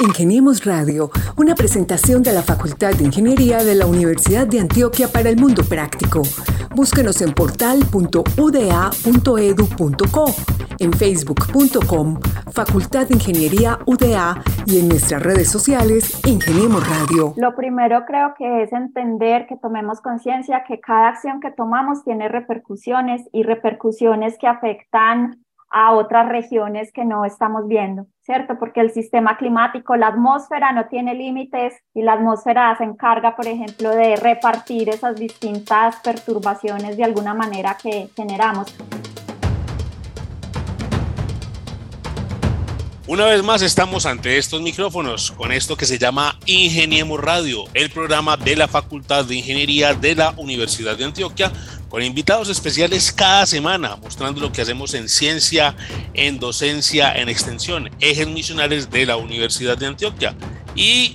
Ingeniemos Radio, una presentación de la Facultad de Ingeniería de la Universidad de Antioquia para el Mundo Práctico. Búsquenos en portal.uda.edu.co, en facebook.com, Facultad de Ingeniería UDA y en nuestras redes sociales, Ingeniemos Radio. Lo primero creo que es entender que tomemos conciencia que cada acción que tomamos tiene repercusiones y repercusiones que afectan a otras regiones que no estamos viendo, ¿cierto? Porque el sistema climático, la atmósfera no tiene límites y la atmósfera se encarga, por ejemplo, de repartir esas distintas perturbaciones de alguna manera que generamos. Una vez más estamos ante estos micrófonos con esto que se llama Ingeniemos Radio, el programa de la Facultad de Ingeniería de la Universidad de Antioquia con invitados especiales cada semana, mostrando lo que hacemos en ciencia, en docencia, en extensión, ejes misionales de la Universidad de Antioquia. Y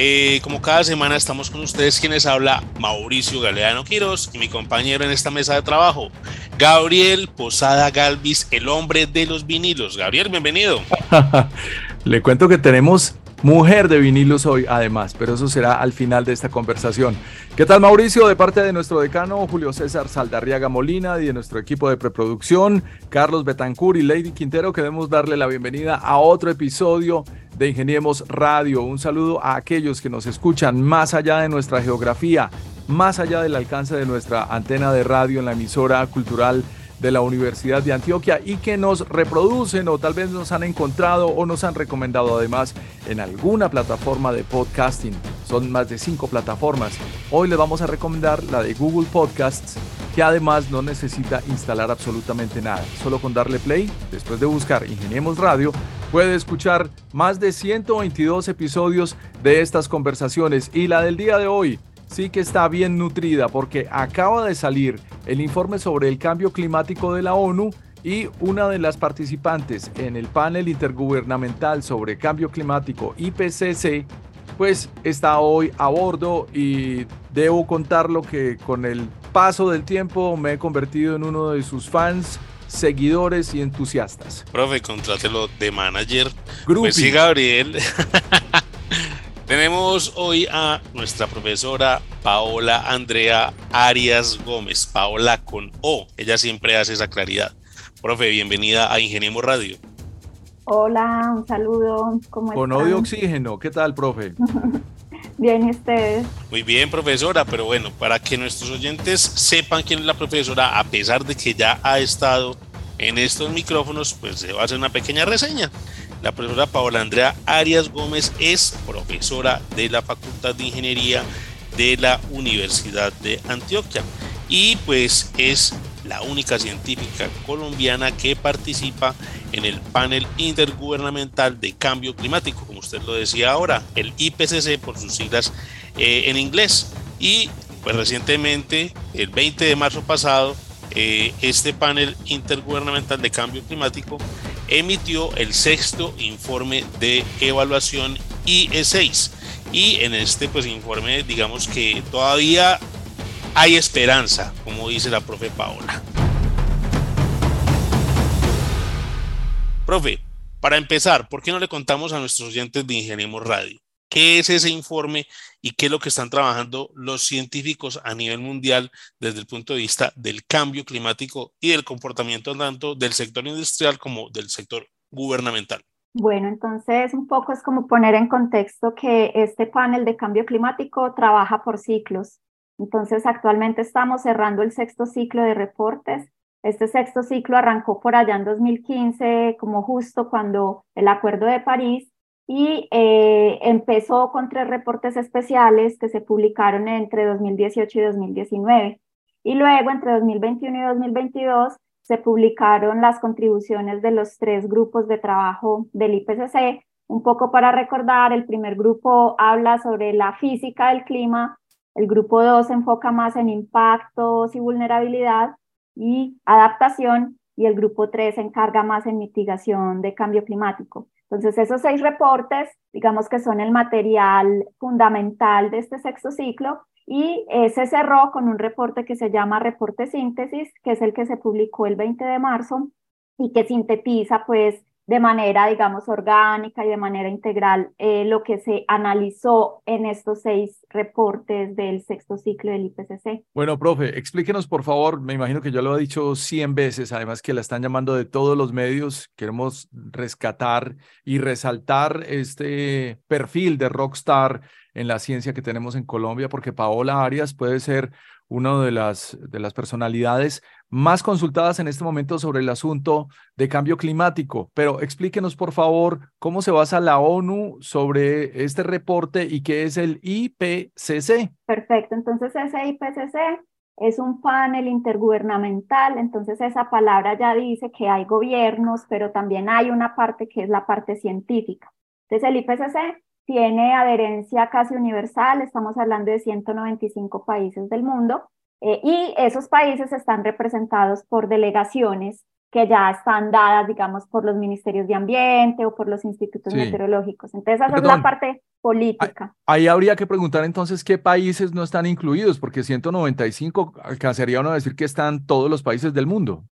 eh, como cada semana estamos con ustedes, quienes habla Mauricio Galeano Quiros y mi compañero en esta mesa de trabajo, Gabriel Posada Galvis, el hombre de los vinilos. Gabriel, bienvenido. Le cuento que tenemos mujer de vinilos hoy, además, pero eso será al final de esta conversación. ¿Qué tal, Mauricio? De parte de nuestro decano Julio César Saldarriaga Molina y de nuestro equipo de preproducción, Carlos Betancur y Lady Quintero, queremos darle la bienvenida a otro episodio de Ingeniemos Radio. Un saludo a aquellos que nos escuchan más allá de nuestra geografía, más allá del alcance de nuestra antena de radio en la emisora cultural de la Universidad de Antioquia y que nos reproducen o tal vez nos han encontrado o nos han recomendado además en alguna plataforma de podcasting. Son más de cinco plataformas. Hoy les vamos a recomendar la de Google Podcasts que además no necesita instalar absolutamente nada. Solo con darle play, después de buscar Ingeniemos Radio, puede escuchar más de 122 episodios de estas conversaciones y la del día de hoy sí que está bien nutrida porque acaba de salir el informe sobre el cambio climático de la ONU y una de las participantes en el panel intergubernamental sobre cambio climático IPCC, pues está hoy a bordo y debo contarlo que con el paso del tiempo me he convertido en uno de sus fans seguidores y entusiastas. Profe, contrátelo de manager. Pues sí, Gabriel. Tenemos hoy a nuestra profesora Paola Andrea Arias Gómez, Paola con O. Ella siempre hace esa claridad. Profe, bienvenida a Ingeniemos Radio. Hola, un saludo. ¿Cómo con O de oxígeno, ¿qué tal, profe? bien, ¿y ustedes? Muy bien, profesora, pero bueno, para que nuestros oyentes sepan quién es la profesora, a pesar de que ya ha estado en estos micrófonos, pues se va a hacer una pequeña reseña. La profesora Paola Andrea Arias Gómez es profesora de la Facultad de Ingeniería de la Universidad de Antioquia y pues es la única científica colombiana que participa en el panel intergubernamental de cambio climático, como usted lo decía ahora, el IPCC por sus siglas eh, en inglés. Y pues recientemente, el 20 de marzo pasado, eh, este panel intergubernamental de cambio climático emitió el sexto informe de evaluación IE6 y en este pues informe digamos que todavía hay esperanza como dice la profe Paola. Profe para empezar ¿por qué no le contamos a nuestros oyentes de Ingeniemos Radio ¿Qué es ese informe y qué es lo que están trabajando los científicos a nivel mundial desde el punto de vista del cambio climático y del comportamiento tanto del sector industrial como del sector gubernamental? Bueno, entonces un poco es como poner en contexto que este panel de cambio climático trabaja por ciclos. Entonces actualmente estamos cerrando el sexto ciclo de reportes. Este sexto ciclo arrancó por allá en 2015, como justo cuando el Acuerdo de París y eh, empezó con tres reportes especiales que se publicaron entre 2018 y 2019. Y luego, entre 2021 y 2022, se publicaron las contribuciones de los tres grupos de trabajo del IPCC. Un poco para recordar, el primer grupo habla sobre la física del clima, el grupo 2 se enfoca más en impactos y vulnerabilidad y adaptación, y el grupo 3 se encarga más en mitigación de cambio climático. Entonces, esos seis reportes, digamos que son el material fundamental de este sexto ciclo y se cerró con un reporte que se llama Reporte Síntesis, que es el que se publicó el 20 de marzo y que sintetiza pues de manera, digamos, orgánica y de manera integral eh, lo que se analizó en estos seis reportes del sexto ciclo del IPCC. Bueno, profe, explíquenos por favor, me imagino que yo lo he dicho 100 veces, además que la están llamando de todos los medios, queremos rescatar y resaltar este perfil de rockstar en la ciencia que tenemos en Colombia, porque Paola Arias puede ser una de las, de las personalidades más consultadas en este momento sobre el asunto de cambio climático. Pero explíquenos, por favor, cómo se basa la ONU sobre este reporte y qué es el IPCC. Perfecto, entonces ese IPCC es un panel intergubernamental, entonces esa palabra ya dice que hay gobiernos, pero también hay una parte que es la parte científica. Entonces el IPCC tiene adherencia casi universal, estamos hablando de 195 países del mundo, eh, y esos países están representados por delegaciones que ya están dadas, digamos, por los ministerios de ambiente o por los institutos meteorológicos. Entonces, esa es la parte política. Ahí habría que preguntar entonces qué países no están incluidos, porque 195 alcanzaría uno a decir que están todos los países del mundo.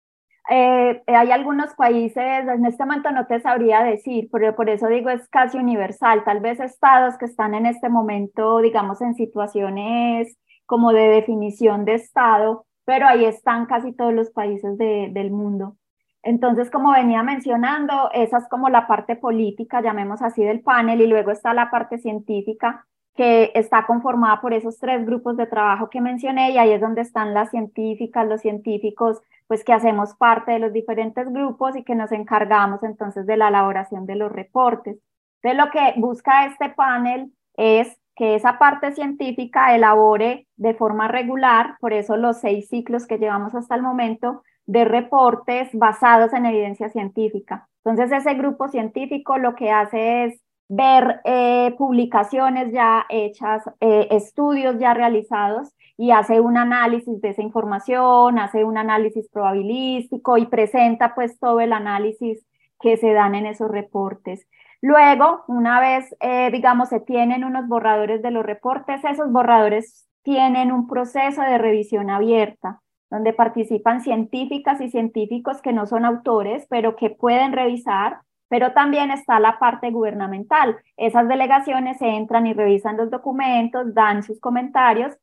Eh, hay algunos países, en este momento no te sabría decir, pero por eso digo es casi universal. Tal vez estados que están en este momento, digamos, en situaciones como de definición de estado, pero ahí están casi todos los países del mundo. Entonces, como venía mencionando, esa es como la parte política, llamemos así, del panel, y luego está la parte científica, que está conformada por esos tres grupos de trabajo que mencioné, y ahí es donde están las científicas, los científicos pues que hacemos parte de los diferentes grupos y que nos encargamos entonces de la elaboración de los reportes. Entonces lo que busca este panel es que esa parte científica elabore de forma regular, por eso los seis ciclos que llevamos hasta el momento, de reportes basados en evidencia científica. Entonces ese grupo científico lo que hace es ver eh, publicaciones ya hechas, eh, estudios ya realizados y hace un análisis de esa información, hace un análisis probabilístico y presenta pues todo el análisis que se dan en esos reportes. Luego, una vez, eh, digamos, se tienen unos borradores de los reportes, esos borradores tienen un proceso de revisión abierta, donde participan científicas y científicos que no son autores, pero que pueden revisar, pero también está la parte gubernamental. Esas delegaciones se entran y revisan los documentos, dan sus comentarios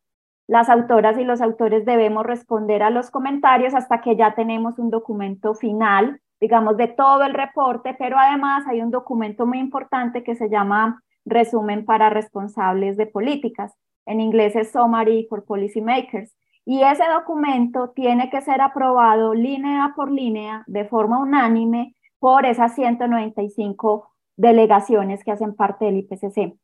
las autoras y los autores debemos responder a los comentarios hasta que ya tenemos un documento final, digamos, de todo el reporte, pero además hay un documento muy importante que se llama Resumen para Responsables de Políticas. En inglés es Summary for Policymakers. Y ese documento tiene que ser aprobado línea por línea, de forma unánime, por esas 195 delegaciones que hacen parte del IPCC.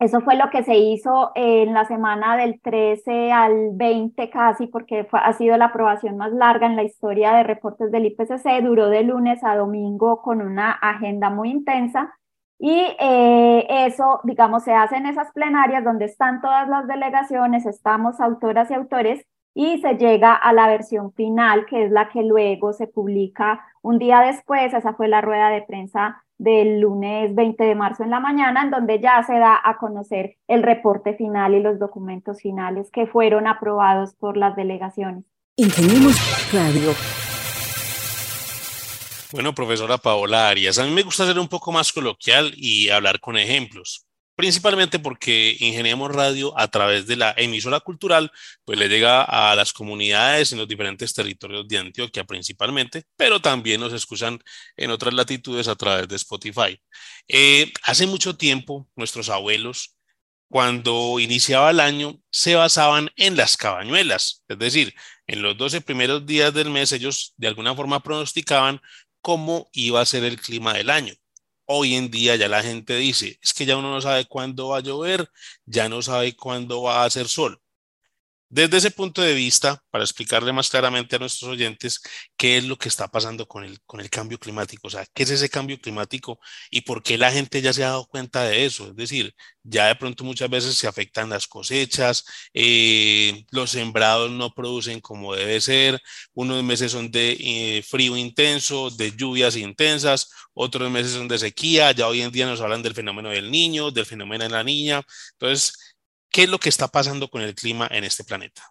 Eso fue lo que se hizo en la semana del 13 al 20 casi, porque ha sido la aprobación más larga en la historia de reportes del IPCC. Duró de lunes a domingo con una agenda muy intensa. Y eh, eso, digamos, se hace en esas plenarias donde están todas las delegaciones, estamos autoras y autores, y se llega a la versión final, que es la que luego se publica un día después. Esa fue la rueda de prensa del lunes 20 de marzo en la mañana, en donde ya se da a conocer el reporte final y los documentos finales que fueron aprobados por las delegaciones. Ingeniemos Radio. Bueno, profesora Paola Arias, a mí me gusta ser un poco más coloquial y hablar con ejemplos principalmente porque Ingeniemos Radio a través de la emisora cultural, pues le llega a las comunidades en los diferentes territorios de Antioquia principalmente, pero también nos escuchan en otras latitudes a través de Spotify. Eh, hace mucho tiempo, nuestros abuelos, cuando iniciaba el año, se basaban en las cabañuelas, es decir, en los 12 primeros días del mes ellos de alguna forma pronosticaban cómo iba a ser el clima del año. Hoy en día ya la gente dice, es que ya uno no sabe cuándo va a llover, ya no sabe cuándo va a hacer sol. Desde ese punto de vista, para explicarle más claramente a nuestros oyentes qué es lo que está pasando con el, con el cambio climático, o sea, qué es ese cambio climático y por qué la gente ya se ha dado cuenta de eso. Es decir, ya de pronto muchas veces se afectan las cosechas, eh, los sembrados no producen como debe ser, unos meses son de eh, frío intenso, de lluvias intensas, otros meses son de sequía, ya hoy en día nos hablan del fenómeno del niño, del fenómeno de la niña. Entonces, ¿Qué es lo que está pasando con el clima en este planeta?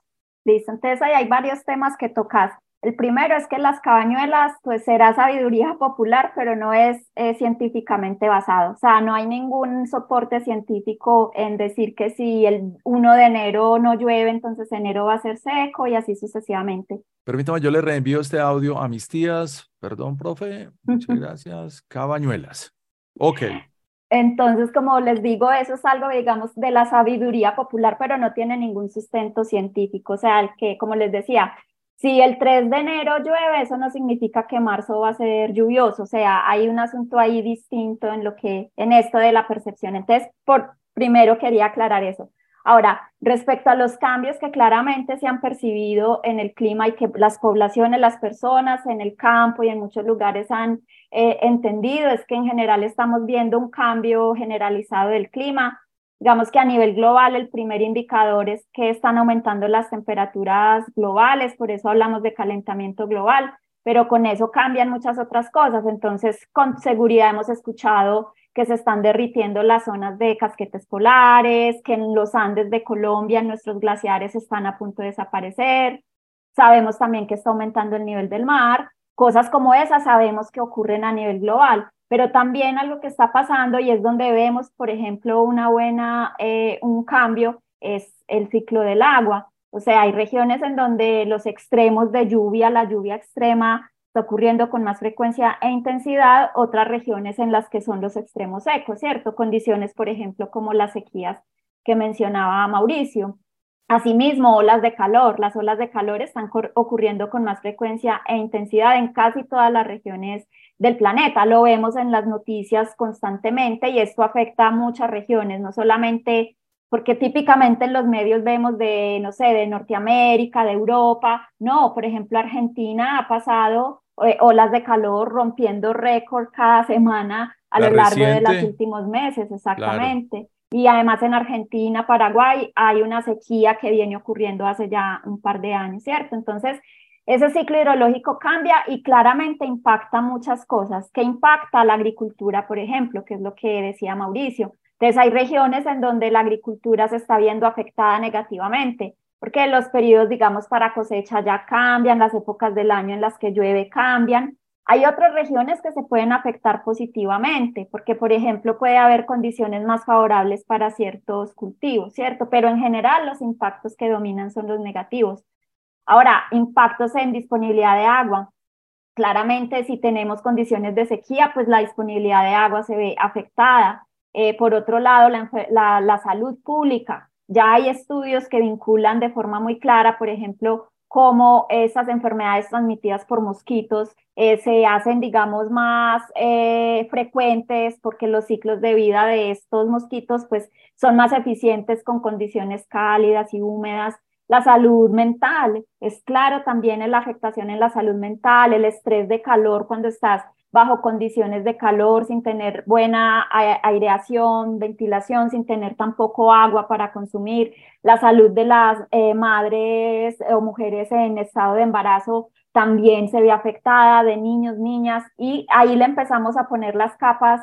Listo, entonces ahí hay varios temas que tocas. El primero es que las cabañuelas, pues será sabiduría popular, pero no es eh, científicamente basado. O sea, no hay ningún soporte científico en decir que si el 1 de enero no llueve, entonces enero va a ser seco y así sucesivamente. Permítame, yo le reenvío este audio a mis tías. Perdón, profe. Muchas gracias. Cabañuelas. Ok. Entonces, como les digo, eso es algo, digamos, de la sabiduría popular, pero no tiene ningún sustento científico. O sea, el que, como les decía, si el 3 de enero llueve, eso no significa que marzo va a ser lluvioso, o sea, hay un asunto ahí distinto en lo que, en esto de la percepción. Entonces, por primero quería aclarar eso. Ahora, respecto a los cambios que claramente se han percibido en el clima y que las poblaciones, las personas en el campo y en muchos lugares han eh, entendido, es que en general estamos viendo un cambio generalizado del clima. Digamos que a nivel global el primer indicador es que están aumentando las temperaturas globales, por eso hablamos de calentamiento global, pero con eso cambian muchas otras cosas. Entonces, con seguridad hemos escuchado que se están derritiendo las zonas de casquetes polares, que en los Andes de Colombia nuestros glaciares están a punto de desaparecer. Sabemos también que está aumentando el nivel del mar. Cosas como esas sabemos que ocurren a nivel global pero también algo que está pasando y es donde vemos, por ejemplo, una buena, eh, un cambio es el ciclo del agua. O sea, hay regiones en donde los extremos de lluvia, la lluvia extrema está ocurriendo con más frecuencia e intensidad, otras regiones en las que son los extremos secos, ¿cierto? Condiciones, por ejemplo, como las sequías que mencionaba Mauricio. Asimismo, olas de calor. Las olas de calor están ocurriendo con más frecuencia e intensidad en casi todas las regiones del planeta. Lo vemos en las noticias constantemente y esto afecta a muchas regiones, no solamente porque típicamente en los medios vemos de, no sé, de Norteamérica, de Europa. No, por ejemplo, Argentina ha pasado eh, olas de calor rompiendo récord cada semana a lo largo de los últimos meses, exactamente. Y además en Argentina, Paraguay, hay una sequía que viene ocurriendo hace ya un par de años, ¿cierto? Entonces, ese ciclo hidrológico cambia y claramente impacta muchas cosas. ¿Qué impacta la agricultura, por ejemplo? Que es lo que decía Mauricio. Entonces hay regiones en donde la agricultura se está viendo afectada negativamente, porque los periodos, digamos, para cosecha ya cambian, las épocas del año en las que llueve cambian. Hay otras regiones que se pueden afectar positivamente, porque, por ejemplo, puede haber condiciones más favorables para ciertos cultivos, ¿cierto? Pero en general los impactos que dominan son los negativos. Ahora, impactos en disponibilidad de agua. Claramente, si tenemos condiciones de sequía, pues la disponibilidad de agua se ve afectada. Eh, por otro lado, la, salud pública. Ya hay estudios que vinculan de forma muy clara, por ejemplo, cómo esas enfermedades transmitidas por mosquitos eh, se hacen, digamos, más eh, frecuentes porque los ciclos de vida de estos mosquitos pues, son más eficientes con condiciones cálidas y húmedas. La salud mental, es claro también en la afectación en la salud mental, el estrés de calor cuando estás bajo condiciones de calor, sin tener buena aireación, ventilación, sin tener tampoco agua para consumir, la salud de las eh, madres o mujeres en estado de embarazo también se ve afectada, de niños, niñas, y ahí le empezamos a poner las capas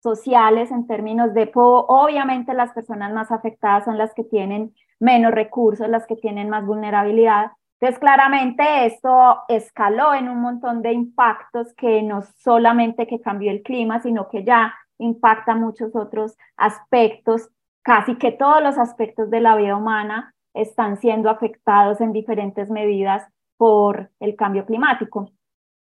sociales en términos de, obviamente las personas más afectadas son las que tienen menos recursos, las que tienen más vulnerabilidad. Entonces, claramente esto escaló en un montón de impactos que no solamente que cambió el clima, sino que ya impacta muchos otros aspectos, casi que todos los aspectos de la vida humana están siendo afectados en diferentes medidas por el cambio climático.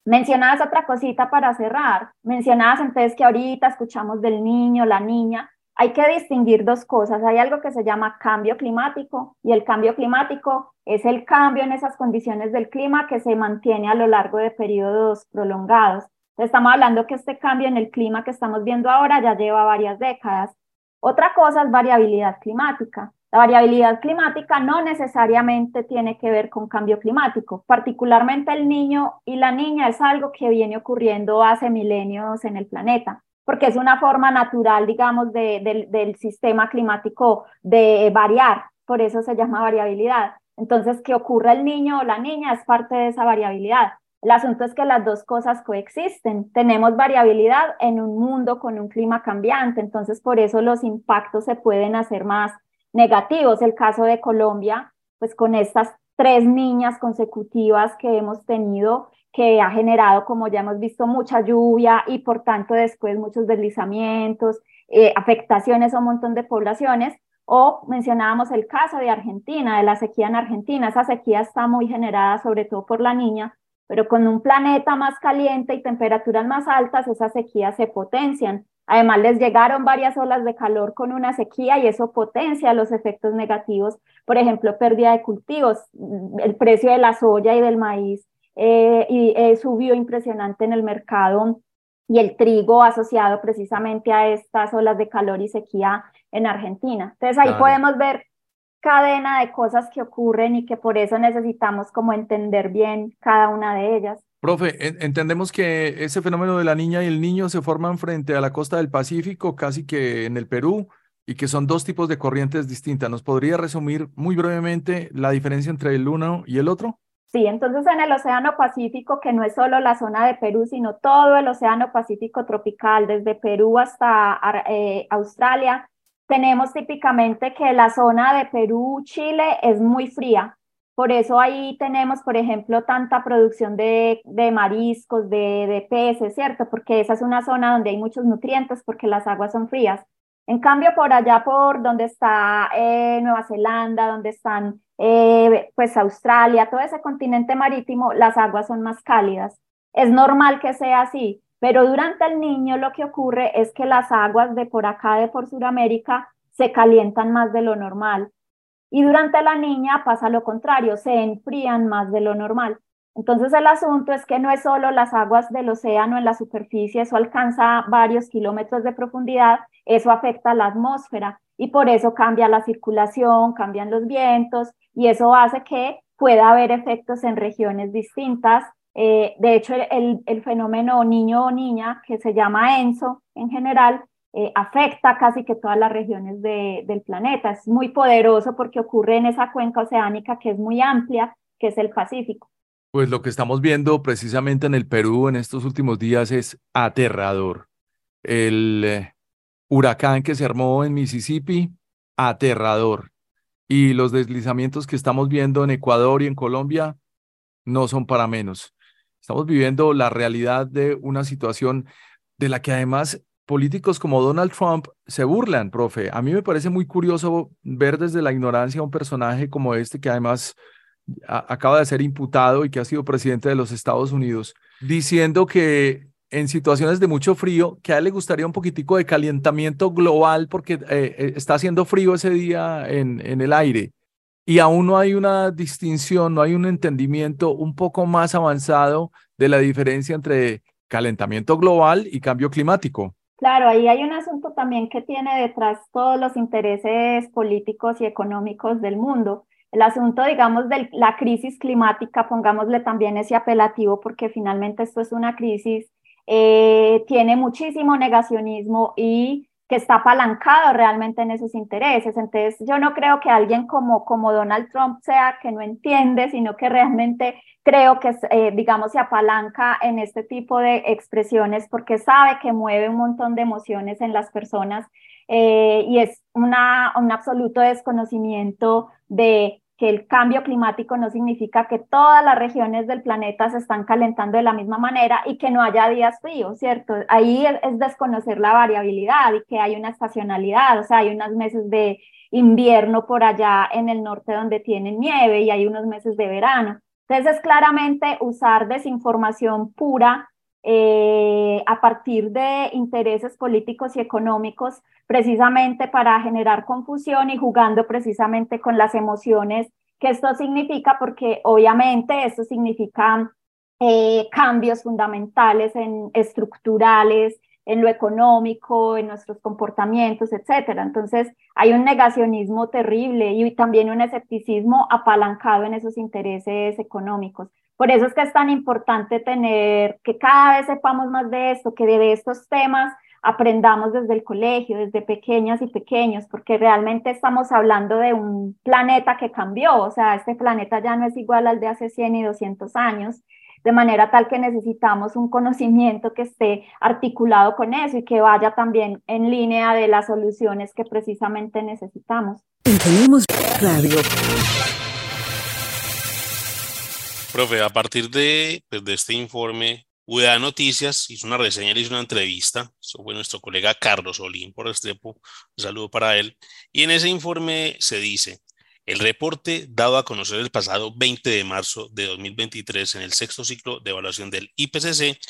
Mencionabas otra cosita para cerrar. Mencionabas entonces que ahorita escuchamos del niño, la niña, hay que distinguir dos cosas. Hay algo que se llama cambio climático y el cambio climático es el cambio en esas condiciones del clima que se mantiene a lo largo de periodos prolongados. Estamos hablando que este cambio en el clima que estamos viendo ahora ya lleva varias décadas. Otra cosa es variabilidad climática. La variabilidad climática no necesariamente tiene que ver con cambio climático. Particularmente el niño y la niña es algo que viene ocurriendo hace milenios en el planeta porque es una forma natural, digamos, del sistema climático de variar, por eso se llama variabilidad. Entonces, que ocurra el niño o la niña es parte de esa variabilidad. El asunto es que las dos cosas coexisten. Tenemos variabilidad en un mundo con un clima cambiante, entonces por eso los impactos se pueden hacer más negativos. El caso de Colombia, pues con estas tres niñas consecutivas que hemos tenido que ha generado, como ya hemos visto, mucha lluvia y por tanto después muchos deslizamientos, eh, afectaciones a un montón de poblaciones. O mencionábamos el caso de Argentina, de la sequía en Argentina. Esa sequía está muy generada sobre todo por la niña, pero con un planeta más caliente y temperaturas más altas, esas sequías se potencian. Además, les llegaron varias olas de calor con una sequía y eso potencia los efectos negativos. Por ejemplo, pérdida de cultivos, el precio de la soya y del maíz eh, y, eh, subió impresionante en el mercado y el trigo asociado precisamente a estas olas de calor y sequía en Argentina. Entonces ahí podemos ver cadena de cosas que ocurren y que por eso necesitamos como entender bien cada una de ellas. Profe, entendemos que ese fenómeno de la niña y el niño se forman frente a la costa del Pacífico, casi que en el Perú, y que son dos tipos de corrientes distintas. ¿Nos podría resumir muy brevemente la diferencia entre el uno y el otro? Sí, entonces en el Océano Pacífico, que no es solo la zona de Perú, sino todo el Océano Pacífico tropical, desde Perú hasta eh, Australia, tenemos típicamente que la zona de Perú, Chile es muy fría. Por eso ahí tenemos, por ejemplo, tanta producción de, mariscos, de, de, peces, ¿cierto? Porque esa es una zona donde hay muchos nutrientes porque las aguas son frías. En cambio, por allá, por donde está eh, Nueva Zelanda, donde están eh, pues Australia, todo ese continente marítimo, las aguas son más cálidas. Es normal que sea así, pero durante el niño lo que ocurre es que las aguas de por acá, de por Sudamérica, se calientan más de lo normal. Y durante la niña pasa lo contrario, se enfrían más de lo normal. Entonces el asunto es que no es solo las aguas del océano en la superficie, eso alcanza varios kilómetros de profundidad, eso afecta a la atmósfera y por eso cambia la circulación, cambian los vientos y eso hace que pueda haber efectos en regiones distintas eh, de hecho, el, el, fenómeno niño o niña, que se llama ENSO en general, eh, afecta casi que todas las regiones de, del planeta. Es muy poderoso porque ocurre en esa cuenca oceánica que es muy amplia, que es el Pacífico. Pues lo que estamos viendo precisamente en el Perú en estos últimos días es aterrador. El eh, huracán que se armó en Mississippi, aterrador. Y los deslizamientos que estamos viendo en Ecuador y en Colombia no son para menos. Estamos viviendo la realidad de una situación de la que además políticos como Donald Trump se burlan, profe. A mí me parece muy curioso ver desde la ignorancia a un personaje como este que además acaba de ser imputado y que ha sido presidente de los Estados Unidos, diciendo que en situaciones de mucho frío, que a él le gustaría un poquitico de calentamiento global porque eh, eh, está haciendo frío ese día en, en el aire y aún no hay una distinción, no hay un entendimiento un poco más avanzado de la diferencia entre calentamiento global y cambio climático. Claro, ahí hay un asunto también que tiene detrás todos los intereses políticos y económicos del mundo. El asunto, digamos, de la crisis climática, pongámosle también ese apelativo, porque finalmente esto es una crisis, eh, tiene muchísimo negacionismo y que está apalancado realmente en esos intereses. Entonces, yo no creo que alguien como, como Donald Trump sea que no entiende, sino que realmente creo que, eh, digamos, se apalanca en este tipo de expresiones porque sabe que mueve un montón de emociones en las personas eh, y es una, un absoluto desconocimiento de que el cambio climático no significa que todas las regiones del planeta se están calentando de la misma manera y que no haya días fríos, ¿cierto? Ahí es, desconocer la variabilidad y que hay una estacionalidad, o sea, hay unos meses de invierno por allá en el norte donde tienen nieve y hay unos meses de verano. Entonces es claramente usar desinformación pura eh, a partir de intereses políticos y económicos, precisamente para generar confusión y jugando precisamente con las emociones que esto significa, porque obviamente esto significa eh, cambios fundamentales en estructurales, en lo económico, en nuestros comportamientos, etcétera. Entonces, hay un negacionismo terrible y también un escepticismo apalancado en esos intereses económicos. Por eso es que es tan importante tener que cada vez sepamos más de esto, que de estos temas aprendamos desde el colegio, desde pequeñas y pequeños, porque realmente estamos hablando de un planeta que cambió, o sea, este planeta ya no es igual al de hace 100 y 200 años de manera tal que necesitamos un conocimiento que esté articulado con eso y que vaya también en línea de las soluciones que precisamente necesitamos. Tenemos radio. Profe, a partir de, pues, de este informe, UDA Noticias hizo una reseña, hizo una entrevista, eso fue nuestro colega Carlos Olín por Estrepo, un saludo para él, y en ese informe se dice, el reporte dado a conocer el pasado 20 de marzo de 2023 en el sexto ciclo de evaluación del IPCC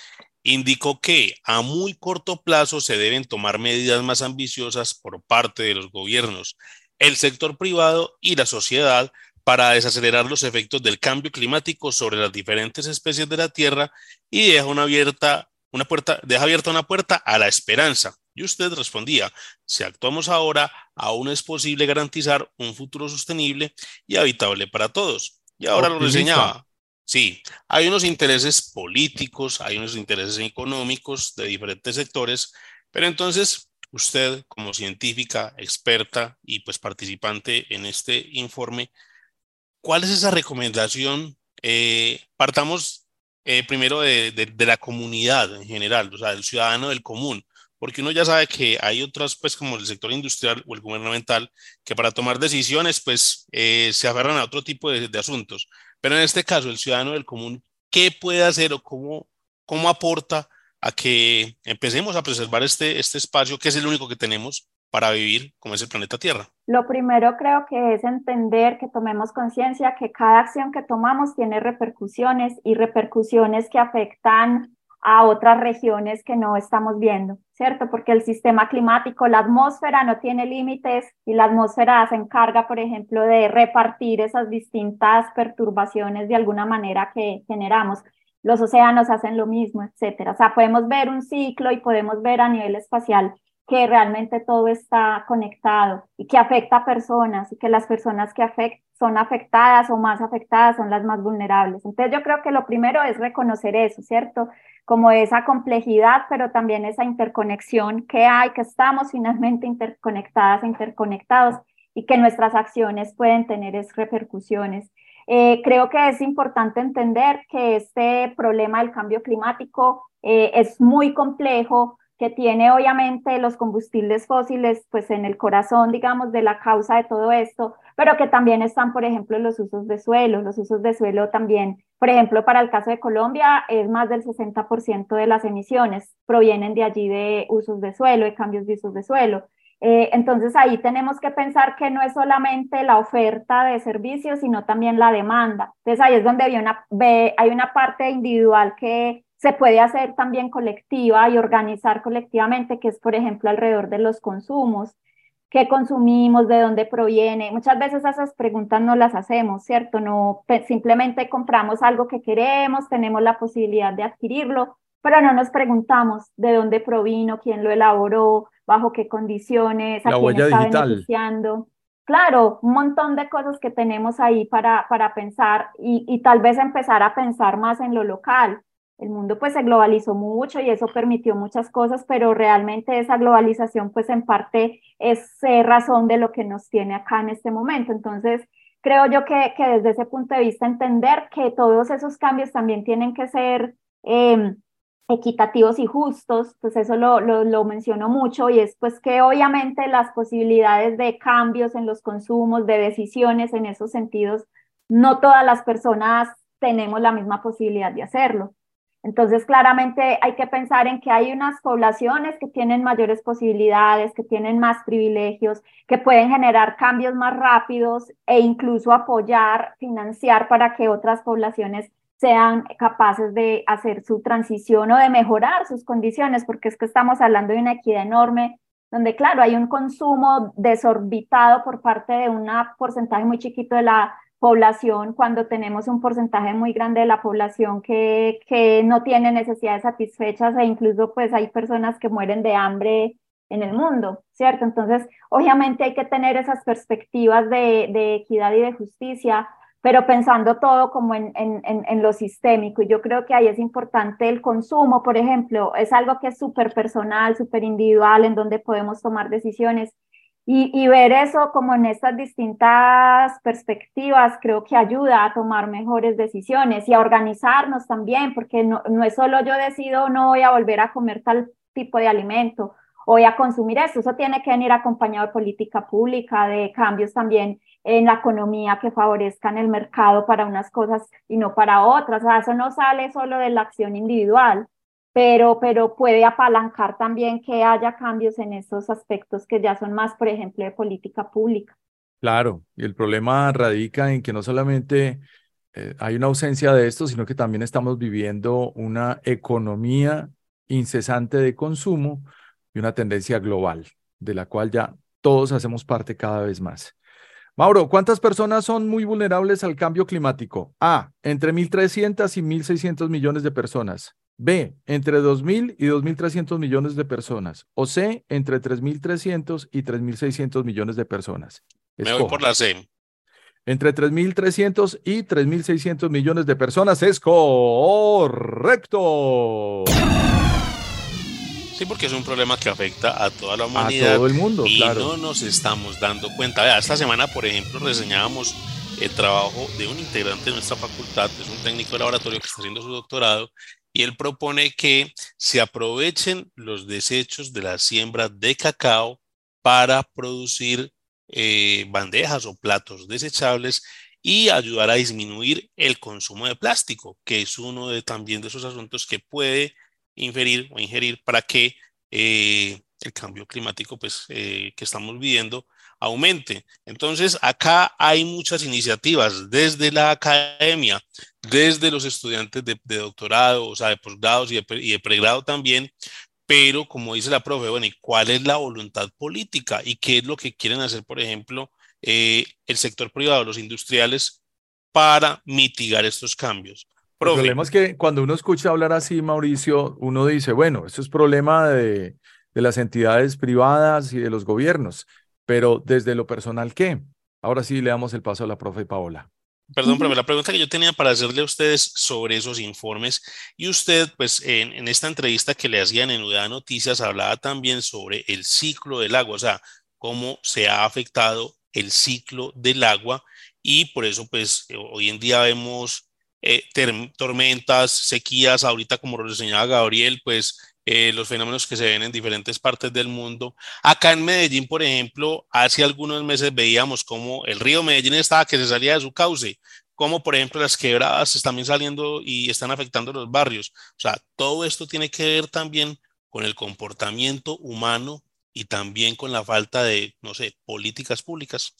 indicó que a muy corto plazo se deben tomar medidas más ambiciosas por parte de los gobiernos, el sector privado y la sociedad para desacelerar los efectos del cambio climático sobre las diferentes especies de la Tierra y deja una abierta una puerta, deja abierta una puerta a la esperanza. Y usted respondía, si actuamos ahora, aún es posible garantizar un futuro sostenible y habitable para todos. Y ahora lo reseñaba. Sí, hay unos intereses políticos, hay unos intereses económicos de diferentes sectores, pero entonces usted como científica, experta y pues participante en este informe, ¿Cuál es esa recomendación? Eh, partamos eh, primero de, de, la comunidad en general, o sea, del ciudadano del común, porque uno ya sabe que hay otras, pues como el sector industrial o el gubernamental, que para tomar decisiones, pues eh, se aferran a otro tipo de, de, asuntos. Pero en este caso, el ciudadano del común, ¿qué puede hacer o cómo, cómo aporta a que empecemos a preservar este, este espacio, que es el único que tenemos para vivir como es el planeta Tierra? Lo primero creo que es entender que tomemos conciencia que cada acción que tomamos tiene repercusiones y repercusiones que afectan a otras regiones que no estamos viendo, ¿cierto? Porque el sistema climático, la atmósfera no tiene límites y la atmósfera se encarga, por ejemplo, de repartir esas distintas perturbaciones de alguna manera que generamos. Los océanos hacen lo mismo, etcétera. O sea, podemos ver un ciclo y podemos ver a nivel espacial que realmente todo está conectado y que afecta a personas y que las personas que son afectadas o más afectadas son las más vulnerables. Entonces yo creo que lo primero es reconocer eso, ¿cierto? Como esa complejidad, pero también esa interconexión que hay, que estamos finalmente interconectadas, interconectados y que nuestras acciones pueden tener es repercusiones. Eh, creo que es importante entender que este problema del cambio climático eh, es muy complejo, que tiene obviamente los combustibles fósiles pues en el corazón, digamos, de la causa de todo esto, pero que también están, por ejemplo, los usos de suelo. Los usos de suelo también, por ejemplo, para el caso de Colombia, es más del 60% de las emisiones provienen de allí de usos de suelo, de cambios de usos de suelo. Eh, entonces ahí tenemos que pensar que no es solamente la oferta de servicios, sino también la demanda. Entonces ahí es donde hay una, hay una parte individual que se puede hacer también colectiva y organizar colectivamente, que es, por ejemplo, alrededor de los consumos, qué consumimos, de dónde proviene. Muchas veces esas preguntas no las hacemos, ¿cierto? No, simplemente compramos algo que queremos, tenemos la posibilidad de adquirirlo, pero no nos preguntamos de dónde provino, quién lo elaboró, bajo qué condiciones, a quién está beneficiando. Claro, un montón de cosas que tenemos ahí para, para pensar y, y tal vez empezar a pensar más en lo local el mundo pues se globalizó mucho y eso permitió muchas cosas, pero realmente esa globalización pues en parte es eh, razón de lo que nos tiene acá en este momento. Entonces, creo yo que, que, desde ese punto de vista entender que todos esos cambios también tienen que ser em, equitativos y justos, pues eso lo, lo, lo menciono mucho y es pues que obviamente las posibilidades de cambios en los consumos, de decisiones en esos sentidos, no todas las personas tenemos la misma posibilidad de hacerlo. Entonces, claramente hay que pensar en que hay unas poblaciones que tienen mayores posibilidades, que tienen más privilegios, que pueden generar cambios más rápidos e incluso apoyar, financiar para que otras poblaciones sean capaces de hacer su transición o de mejorar sus condiciones, porque es que estamos hablando de una equidad enorme, donde claro, hay un consumo desorbitado por parte de un porcentaje muy chiquito de la población cuando tenemos un porcentaje muy grande de la población que, que no tiene necesidades satisfechas e incluso pues hay personas que mueren de hambre en el mundo, ¿cierto? Entonces, obviamente hay que tener esas perspectivas de, de equidad y de justicia, pero pensando todo como en, en, en, lo sistémico. Y yo creo que ahí es importante el consumo, por ejemplo, es algo que es súper personal, súper individual, en donde podemos tomar decisiones y, ver eso como en estas distintas perspectivas creo que ayuda a tomar mejores decisiones y a organizarnos también, porque no, no es solo yo decido no voy a volver a comer tal tipo de alimento voy a consumir esto. Eso tiene que venir acompañado de política pública, de cambios también en la economía que favorezcan el mercado para unas cosas y no para otras. O sea, eso no sale solo de la acción individual, pero, pero puede apalancar también que haya cambios en esos aspectos que ya son más, por ejemplo, de política pública. Claro, y el problema radica en que no solamente eh, hay una ausencia de esto, sino que también estamos viviendo una economía incesante de consumo y una tendencia global, de la cual ya todos hacemos parte cada vez más. Mauro, ¿cuántas personas son muy vulnerables al cambio climático? A, entre 1.300 y 1.600 millones de personas. B, entre 2.000 y 2.300 millones de personas. O C, entre 3.300 y 3.600 millones de personas. Me voy por la C. Entre 3.300 y 3.600 millones de personas es correcto. Sí, porque es un problema que afecta a toda la humanidad. A todo el mundo, y claro. no nos estamos dando cuenta. Vea, esta semana, por ejemplo, reseñábamos el trabajo de un integrante de nuestra facultad, es un técnico de laboratorio que está haciendo su doctorado, y él propone que se aprovechen los desechos de la siembra de cacao para producir eh, bandejas o platos desechables y ayudar a disminuir el consumo de plástico, que es uno de también de esos asuntos que puede inferir o ingerir para que eh, el cambio climático pues, eh, que estamos viviendo aumente. Entonces, acá hay muchas iniciativas desde la academia, desde los estudiantes de, de doctorado, o sea, de posgrados y de, y de pregrado también, pero como dice la profe, bueno, ¿y cuál es la voluntad política? ¿Y qué es lo que quieren hacer, por ejemplo, eh, el sector privado, los industriales, para mitigar estos cambios? El problema es que cuando uno escucha hablar así, Mauricio, uno dice, bueno, esto es problema de, de las entidades privadas y de los gobiernos, pero desde lo personal, ¿qué? Ahora sí le damos el paso a la profe Paola. Perdón, pero la pregunta que yo tenía para hacerle a ustedes sobre esos informes, y usted, pues en, en esta entrevista que le hacían en UDA Noticias, hablaba también sobre el ciclo del agua, o sea, cómo se ha afectado el ciclo del agua, y por eso, pues hoy en día vemos eh, tormentas, sequías, ahorita como lo reseñaba Gabriel, pues eh, los fenómenos que se ven en diferentes partes del mundo. Acá en Medellín, por ejemplo, hace algunos meses veíamos cómo el río Medellín estaba que se salía de su cauce, como por ejemplo las quebradas están también saliendo y están afectando los barrios. O sea, todo esto tiene que ver también con el comportamiento humano y también con la falta de, no sé, políticas públicas.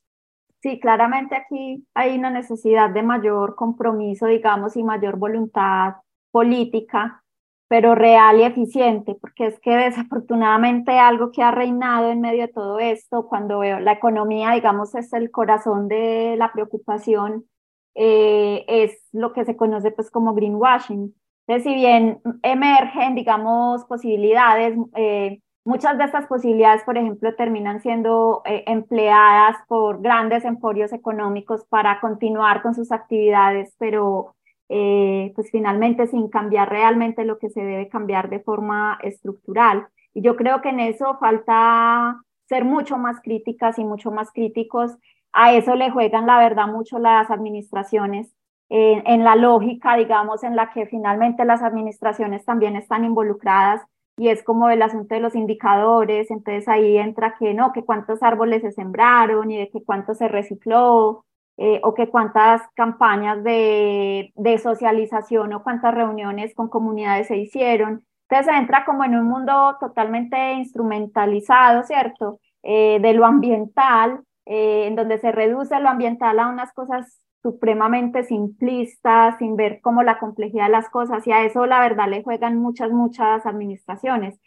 Sí, claramente aquí hay una necesidad de mayor compromiso, digamos, y mayor voluntad política, pero real y eficiente, porque es que desafortunadamente algo que ha reinado en medio de todo esto, cuando veo la economía, digamos, es el corazón de la preocupación, eh, es lo que se conoce pues como greenwashing. Entonces, si bien emergen, digamos, posibilidades, eh, Muchas de estas posibilidades, por ejemplo, terminan siendo eh, empleadas por grandes emporios económicos para continuar con sus actividades, pero eh, pues finalmente sin cambiar realmente lo que se debe cambiar de forma estructural. Y yo creo que en eso falta ser mucho más críticas y mucho más críticos. A eso le juegan, la verdad, mucho las administraciones, en, en la lógica, digamos, en la que finalmente las administraciones también están involucradas y es como el asunto de los indicadores, entonces ahí entra que no, que cuántos árboles se sembraron y de que cuánto se recicló, eh, o que cuántas campañas de, de, socialización o cuántas reuniones con comunidades se hicieron. Entonces entra como en un mundo totalmente instrumentalizado, ¿cierto? Eh, de lo ambiental, eh, en donde se reduce lo ambiental a unas cosas supremamente simplista, sin ver como la complejidad de las cosas y a eso la verdad le juegan muchas, muchas administraciones.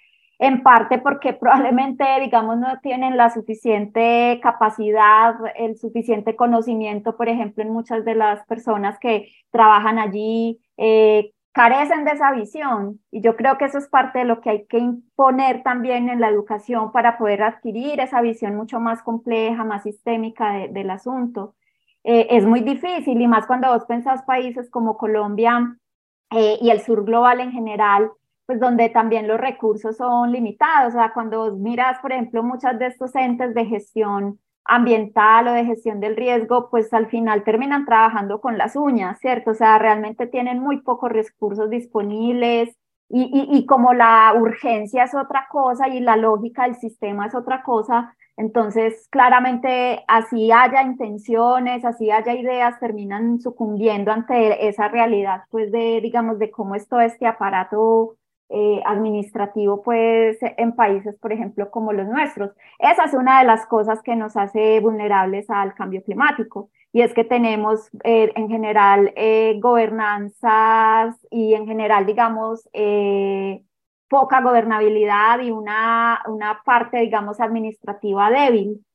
En parte porque probablemente, digamos, no tienen la suficiente capacidad, el suficiente conocimiento, por ejemplo, en muchas de las personas que trabajan allí, eh, carecen de esa visión. Y yo creo que eso es parte de lo que hay que imponer también en la educación para poder adquirir esa visión mucho más compleja, más sistémica de, del asunto. Eh, es muy difícil y más cuando vos pensás países como Colombia eh, y el sur global en general, pues donde también los recursos son limitados. O sea, cuando miras, por ejemplo, muchas de estos entes de gestión ambiental o de gestión del riesgo, pues al final terminan trabajando con las uñas, ¿cierto? O sea, realmente tienen muy pocos recursos disponibles y, y, como la urgencia es otra cosa y la lógica del sistema es otra cosa, entonces claramente así haya intenciones, así haya ideas, terminan sucumbiendo ante esa realidad, pues de, digamos, de cómo es todo este aparato eh, administrativo, pues en países, por ejemplo, como los nuestros. Esa es una de las cosas que nos hace vulnerables al cambio climático y es que tenemos eh, en general eh, gobernanzas y en general, digamos, eh, poca gobernabilidad y una, una parte, digamos, administrativa débil,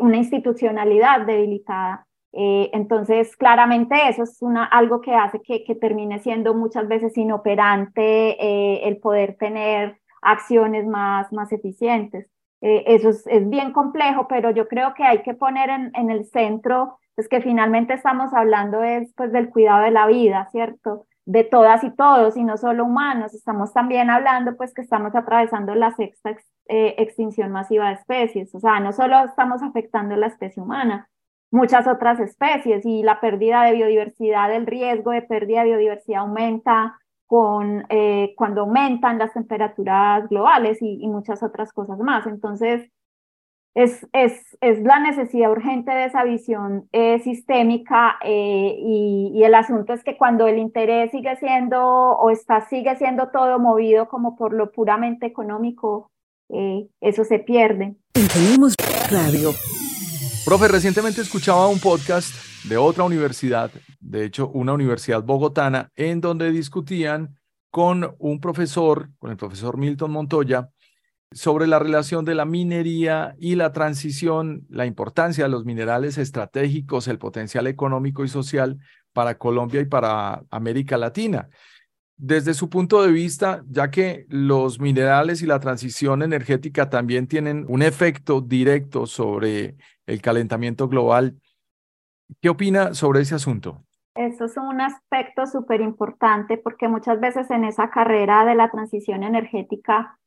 una institucionalidad debilitada. Entonces, claramente eso es una, algo que hace que, que termine siendo muchas veces inoperante el poder tener acciones más, más eficientes. eso es, es, bien complejo, pero yo creo que hay que poner en, en el centro pues que finalmente estamos hablando es pues del cuidado de la vida, ¿cierto? De todas y todos, y no solo humanos, estamos también hablando pues que estamos atravesando la sexta eh, extinción masiva de especies, o sea, no solo estamos afectando la especie humana, muchas otras especies y la pérdida de biodiversidad, el riesgo de pérdida de biodiversidad aumenta con, eh, cuando aumentan las temperaturas globales y, y muchas otras cosas más. Entonces, es, es, es, la necesidad urgente de esa visión eh, sistémica eh, y, y, el asunto es que cuando el interés sigue siendo o está, sigue siendo todo movido como por lo puramente económico, eh, eso se pierde. Tenemos radio. Profe, recientemente escuchaba un podcast de otra universidad, de hecho una universidad bogotana, en donde discutían con un profesor, con el profesor Milton Montoya, sobre la relación de la minería y la transición, la importancia de los minerales estratégicos, el potencial económico y social para Colombia y para América Latina. Desde su punto de vista, ya que los minerales y la transición energética también tienen un efecto directo sobre el calentamiento global, ¿qué opina sobre ese asunto? Eso es un aspecto súper importante porque muchas veces en esa carrera de la transición energética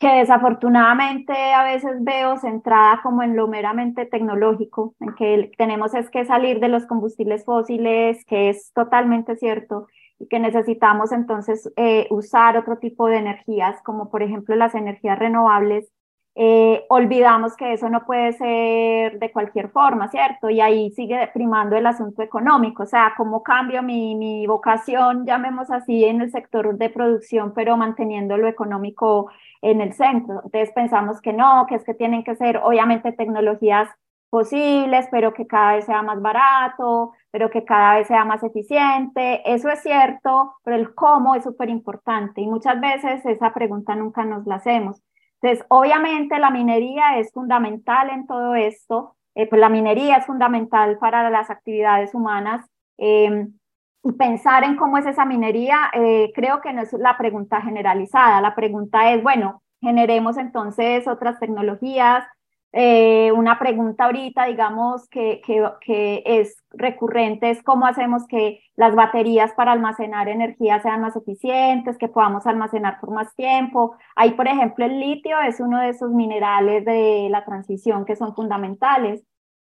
que desafortunadamente a veces veo centrada como en lo meramente tecnológico, en que tenemos es que salir de los combustibles fósiles, que es totalmente cierto, y que necesitamos entonces eh, usar otro tipo de energías, como por ejemplo las energías renovables, eh, olvidamos que eso no puede ser de cualquier forma, ¿cierto? Y ahí sigue primando el asunto económico, o sea, cómo cambio mi, mi vocación, llamemos así, en el sector de producción, pero manteniendo lo económico en el centro. Entonces pensamos que no, que es que tienen que ser obviamente tecnologías posibles, pero que cada vez sea más barato, pero que cada vez sea más eficiente. Eso es cierto, pero el cómo es súper importante y muchas veces esa pregunta nunca nos la hacemos. Entonces, obviamente la minería es fundamental en todo esto, eh, pues la minería es fundamental para las actividades humanas. Em, y pensar en cómo es esa minería, eh, creo que no es la pregunta generalizada. La pregunta es, bueno, generemos entonces otras tecnologías, eh, una pregunta ahorita, digamos, que, que, que, es recurrente, es cómo hacemos que las baterías para almacenar energía sean más eficientes, que podamos almacenar por más tiempo. Ahí, por ejemplo, el litio es uno de esos minerales de la transición que son fundamentales,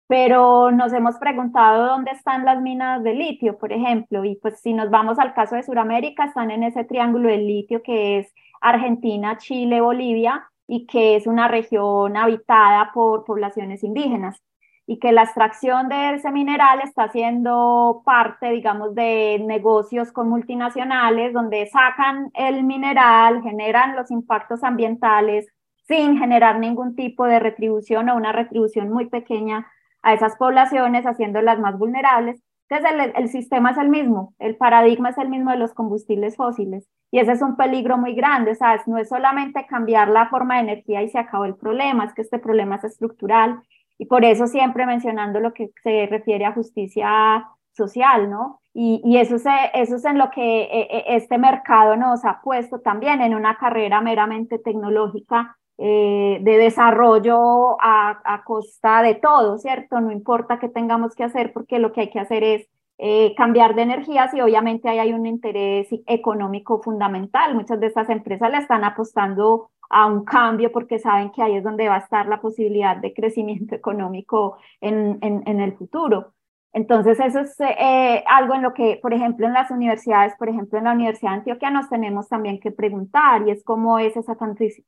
pero nos hemos preguntado dónde están las minas de litio, por ejemplo, y pues si nos vamos al caso de Sudamérica, están en ese triángulo del litio que es Argentina, Chile, Bolivia, y que es una región habitada por poblaciones indígenas y que la extracción de ese mineral está siendo parte, digamos, de negocios con multinacionales donde sacan el mineral, generan los impactos ambientales sin generar ningún tipo de retribución o una retribución muy pequeña a esas poblaciones, haciéndolas más vulnerables entonces, el, sistema es el mismo, el paradigma es el mismo de los combustibles fósiles. Y ese es un peligro muy grande, ¿sabes? No es solamente cambiar la forma de energía y se acabó el problema, es que este problema es estructural. Y por eso siempre mencionando lo que se refiere a justicia social, ¿no? Y, y eso, es, eso es en lo que eh, eh, este mercado nos ha puesto también en una carrera meramente tecnológica eh, de desarrollo a, a, costa de todo, ¿cierto? No importa qué tengamos que hacer porque lo que hay que hacer es eh, cambiar de energías y obviamente ahí hay un interés económico fundamental. Muchas de estas empresas le están apostando a un cambio porque saben que ahí es donde va a estar la posibilidad de crecimiento económico en, en, en el futuro. Entonces, eso es eh, algo en lo que, por ejemplo, en las universidades, por ejemplo, en la Universidad de Antioquia nos tenemos también que preguntar y es cómo es esa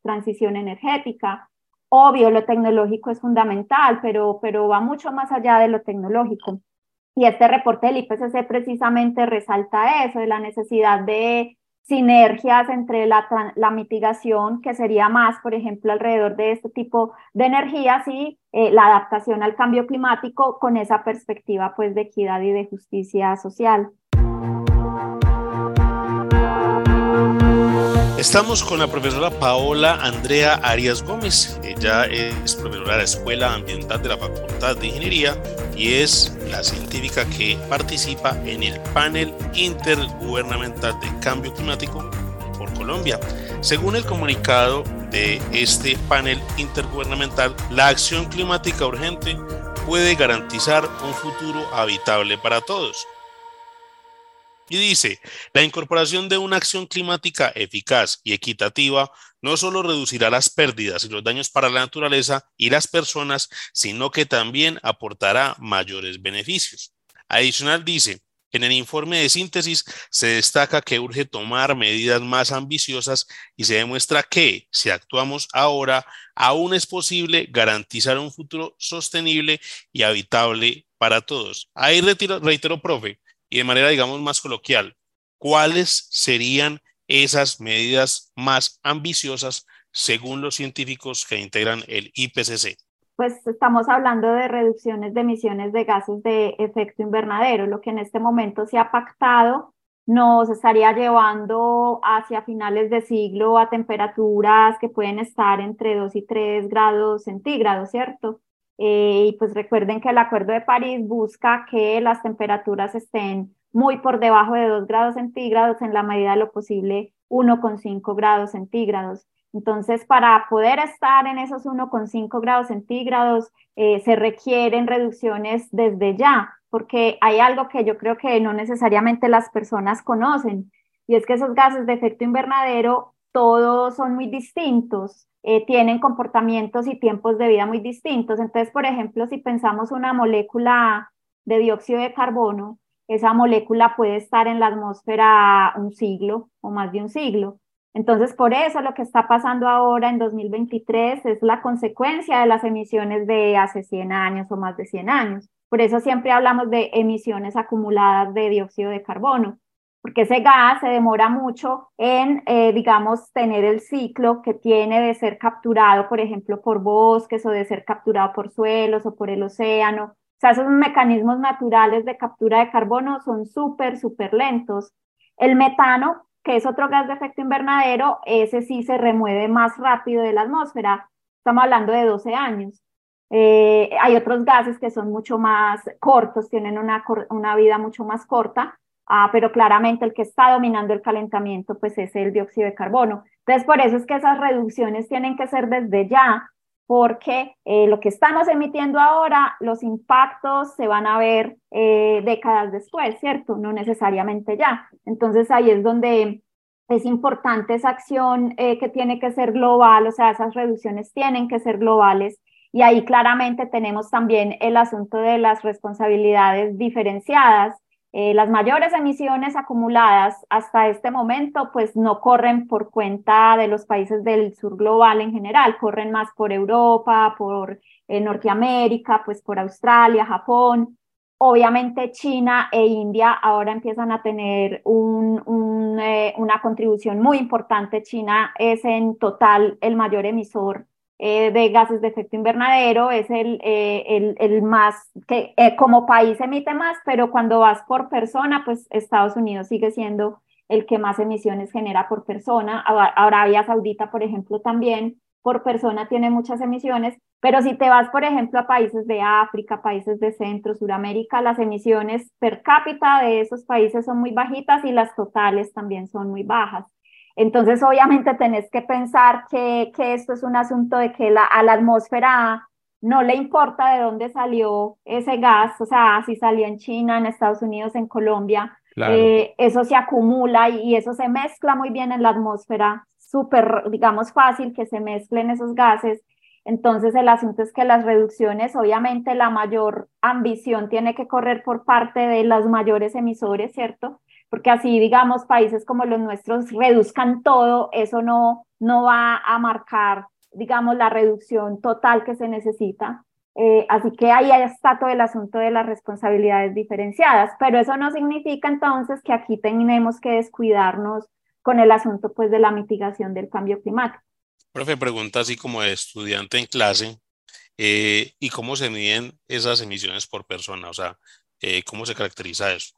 transición energética. Obvio, lo tecnológico es fundamental, pero, pero va mucho más allá de lo tecnológico. Y este reporte del IPCC precisamente resalta eso, de la necesidad de sinergias entre la, la, mitigación, que sería más, por ejemplo, alrededor de este tipo de energías y eh, la adaptación al cambio climático con esa perspectiva pues de equidad y de justicia social. Estamos con la profesora Paola Andrea Arias Gómez. Ella es profesora de la Escuela Ambiental de la Facultad de Ingeniería y es la científica que participa en el panel intergubernamental de cambio climático por Colombia. Según el comunicado de este panel intergubernamental, la acción climática urgente puede garantizar un futuro habitable para todos. Y dice, la incorporación de una acción climática eficaz y equitativa no solo reducirá las pérdidas y los daños para la naturaleza y las personas, sino que también aportará mayores beneficios. Adicional dice, en el informe de síntesis se destaca que urge tomar medidas más ambiciosas y se demuestra que, si actuamos ahora, aún es posible garantizar un futuro sostenible y habitable para todos. Ahí reitero, profe, y de manera, digamos, más coloquial, ¿cuáles serían esas medidas más ambiciosas según los científicos que integran el IPCC? Pues estamos hablando de reducciones de emisiones de gases de efecto invernadero, lo que en este momento se ha pactado nos estaría llevando hacia finales de siglo a temperaturas que pueden estar entre 2 y 3 grados centígrados, ¿cierto? Eh, y pues recuerden que el Acuerdo de París busca que las temperaturas estén muy por debajo de 2 grados centígrados, en la medida de lo posible 1,5 grados centígrados. Entonces, para poder estar en esos 1,5 grados centígrados, eh, se requieren reducciones desde ya, porque hay algo que yo creo que no necesariamente las personas conocen, y es que esos gases de efecto invernadero todos son muy distintos. Eh, tienen comportamientos y tiempos de vida muy distintos. Entonces, por ejemplo, si pensamos una molécula de dióxido de carbono, esa molécula puede estar en la atmósfera un siglo o más de un siglo. Entonces, por eso lo que está pasando ahora en 2023 es la consecuencia de las emisiones de hace 100 años o más de 100 años. Por eso siempre hablamos de emisiones acumuladas de dióxido de carbono porque ese gas se demora mucho en, eh, digamos, tener el ciclo que tiene de ser capturado, por ejemplo, por bosques o de ser capturado por suelos o por el océano. O sea, esos mecanismos naturales de captura de carbono son súper, súper lentos. El metano, que es otro gas de efecto invernadero, ese sí se remueve más rápido de la atmósfera. Estamos hablando de 12 años. Eh, hay otros gases que son mucho más cortos, tienen una, una vida mucho más corta, Ah, pero claramente el que está dominando el calentamiento pues es el dióxido de carbono. Entonces, por eso es que esas reducciones tienen que ser desde ya, porque eh, lo que estamos emitiendo ahora, los impactos se van a ver eh, décadas después, ¿cierto? No necesariamente ya. Entonces, ahí es donde es importante esa acción eh, que tiene que ser global, o sea, esas reducciones tienen que ser globales. Y ahí claramente tenemos también el asunto de las responsabilidades diferenciadas eh, las mayores emisiones acumuladas hasta este momento pues no corren por cuenta de los países del sur global en general, corren más por Europa, por eh, Norteamérica, pues por Australia, Japón. Obviamente China e India ahora empiezan a tener un, eh, una contribución muy importante. China es en total el mayor emisor eh, de gases de efecto invernadero es el, eh, el, el, más, que eh, como país emite más, pero cuando vas por persona, pues Estados Unidos sigue siendo el que más emisiones genera por persona. Arabia Saudita, por ejemplo, también por persona tiene muchas emisiones, pero si te vas, por ejemplo, a países de África, países de Centro, Suramérica, las emisiones per cápita de esos países son muy bajitas y las totales también son muy bajas. Entonces, obviamente, tenés que pensar que, que esto es un asunto de que la, a la atmósfera no le importa de dónde salió ese gas, o sea, si salió en China, en Estados Unidos, en Colombia, eh, eso se acumula y, y, eso se mezcla muy bien en la atmósfera, súper, digamos, fácil que se mezclen esos gases Entonces, el asunto es que las reducciones, obviamente la mayor ambición tiene que correr por parte de los mayores emisores, ¿cierto? Porque así, digamos, países como los nuestros reduzcan todo, eso no, no va a marcar, digamos, la reducción total que se necesita. Eh, así que ahí está todo el asunto de las responsabilidades diferenciadas, pero eso no significa entonces que aquí tenemos que descuidarnos con el asunto pues de la mitigación del cambio climático. Profe, pregunta así como de estudiante en clase, eh, ¿y cómo se miden esas emisiones por persona? O sea, eh, ¿cómo se caracteriza eso?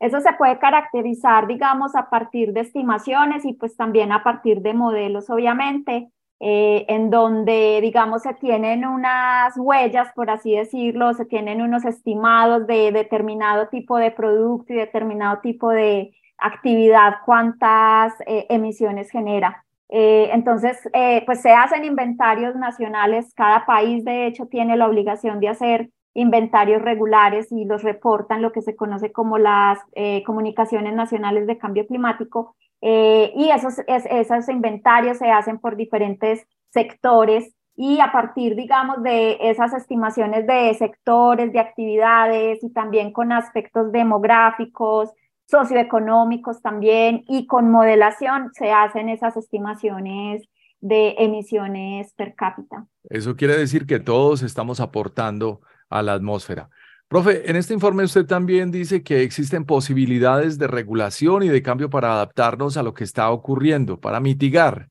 Eso se puede caracterizar, digamos, a partir de estimaciones y pues también a partir de modelos, obviamente, eh, en donde, digamos, se tienen unas huellas, por así decirlo, se tienen unos estimados de determinado tipo de producto y determinado tipo de actividad, cuántas emisiones genera. Eh, entonces, eh, pues se hacen inventarios nacionales, cada país de hecho tiene la obligación de hacer inventarios regulares y los reportan lo que se conoce como las eh, comunicaciones nacionales de cambio climático. y esos, esos inventarios se hacen por diferentes sectores y a partir, digamos, de esas estimaciones de sectores, de actividades y también con aspectos demográficos, socioeconómicos también y con modelación se hacen esas estimaciones de emisiones per cápita. Eso quiere decir que todos estamos aportando a la atmósfera. Profe, en este informe usted también dice que existen posibilidades de regulación y de cambio para adaptarnos a lo que está ocurriendo, para mitigar,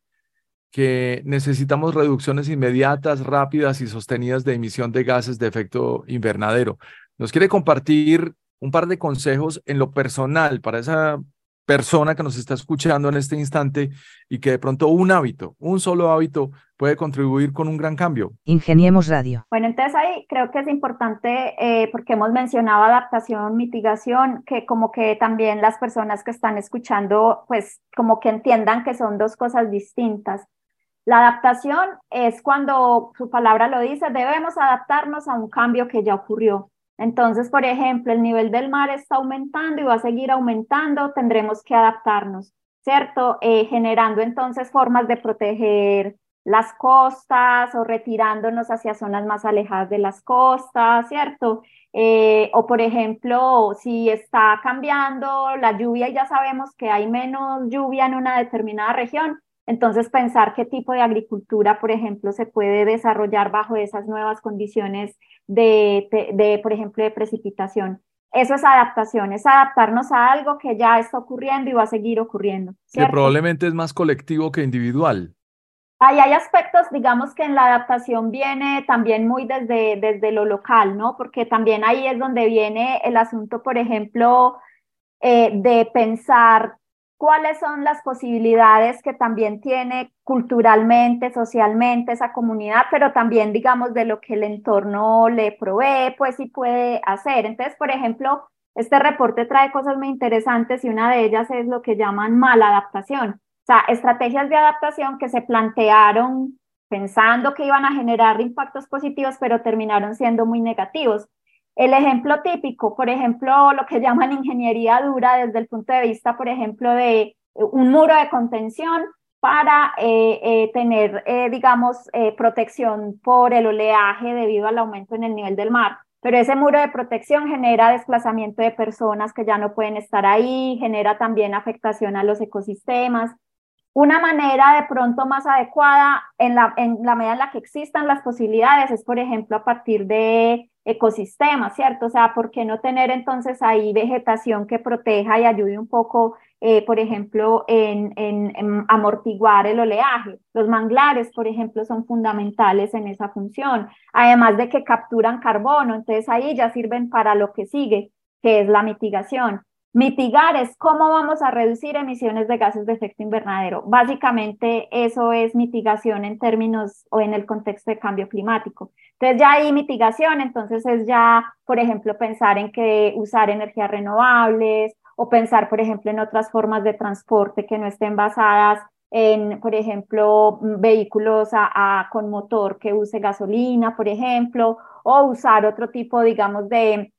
que necesitamos reducciones inmediatas, rápidas y sostenidas de emisión de gases de efecto invernadero. ¿Nos quiere compartir un par de consejos en lo personal para esa persona que nos está escuchando en este instante y que de pronto un hábito, un solo hábito puede contribuir con un gran cambio. Ingeniemos Radio. Bueno, entonces ahí creo que es importante, eh, porque hemos mencionado adaptación, mitigación, que como que también las personas que están escuchando, pues como que entiendan que son dos cosas distintas. La adaptación es cuando su palabra lo dice, debemos adaptarnos a un cambio que ya ocurrió. Entonces, por ejemplo, el nivel del mar está aumentando y va a seguir aumentando, tendremos que adaptarnos, ¿cierto? Eh, generando entonces formas de proteger las costas o retirándonos hacia zonas más alejadas de las costas, ¿cierto? Eh, o por ejemplo, si está cambiando la lluvia y ya sabemos que hay menos lluvia en una determinada región, entonces, pensar qué tipo de agricultura, por ejemplo, se puede desarrollar bajo esas nuevas condiciones de, de, por ejemplo, de precipitación. Eso es adaptación, es adaptarnos a algo que ya está ocurriendo y va a seguir ocurriendo. Que probablemente es más colectivo que individual. Ahí hay aspectos, digamos que en la adaptación viene también muy desde, desde lo local, ¿no? Porque también ahí es donde viene el asunto, por ejemplo, eh, de pensar cuáles son las posibilidades que también tiene culturalmente, socialmente esa comunidad, pero también, digamos, de lo que el entorno le provee, pues sí puede hacer. Entonces, por ejemplo, este reporte trae cosas muy interesantes y una de ellas es lo que llaman maladaptación, o sea, estrategias de adaptación que se plantearon pensando que iban a generar impactos positivos, pero terminaron siendo muy negativos. El ejemplo típico, por ejemplo, lo que llaman ingeniería dura desde el punto de vista, por ejemplo, de eh, un muro de contención para eh, eh, tener, digamos, protección por el oleaje debido al aumento en el nivel del mar. Pero ese muro de protección genera desplazamiento de personas que ya no pueden estar ahí, genera también afectación a los ecosistemas. Una manera de pronto más adecuada en la, en la medida en la que existan las posibilidades es, por ejemplo, a partir de ecosistemas, ¿cierto? O sea, ¿por qué no tener entonces ahí vegetación que proteja y ayude un poco, eh, por ejemplo, en, en, amortiguar el oleaje? Los manglares, por ejemplo, son fundamentales en esa función, además de que capturan carbono, entonces ahí ya sirven para lo que sigue, que es la mitigación. Mitigar es cómo vamos a reducir emisiones de gases de efecto invernadero. Básicamente eso es mitigación en términos o en el contexto de cambio climático. Entonces ya hay mitigación, entonces es ya, por ejemplo, pensar en que usar energías renovables o pensar, por ejemplo, en otras formas de transporte que no estén basadas en, por ejemplo, vehículos con motor que use gasolina, por ejemplo, o usar otro tipo, digamos, de